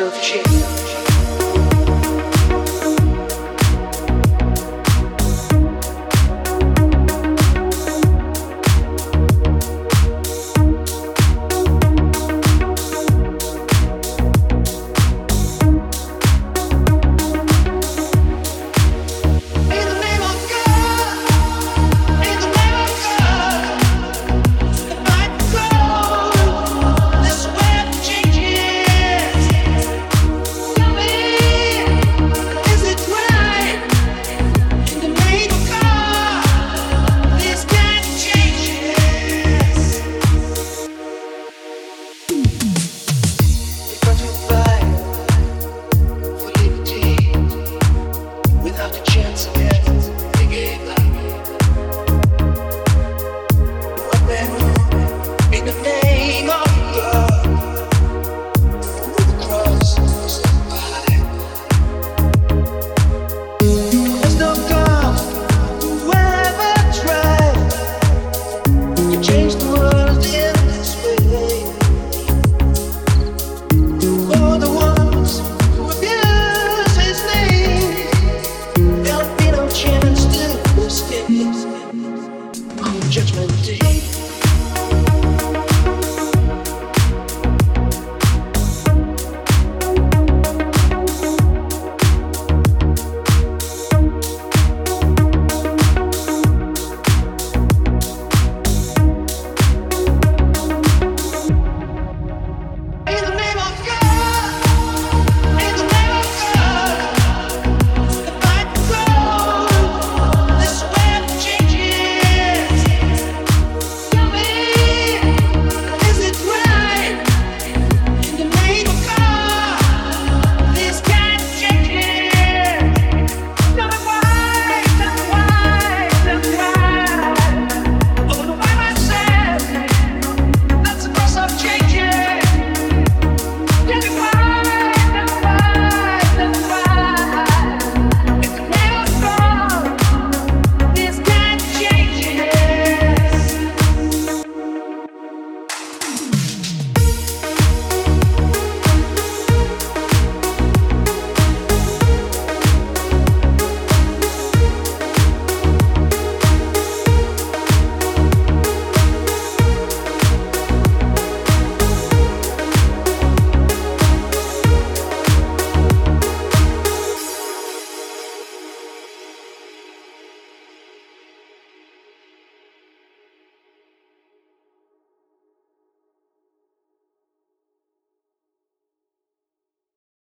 of change. on Judgment Day.